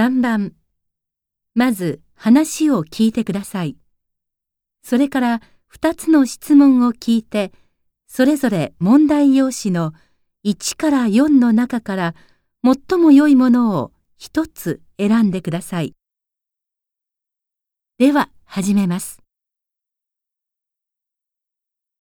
3番まず話を聞いてください。それから2つの質問を聞いて、それぞれ問題用紙の1から4の中から最も良いものを1つ選んでください。では始めます。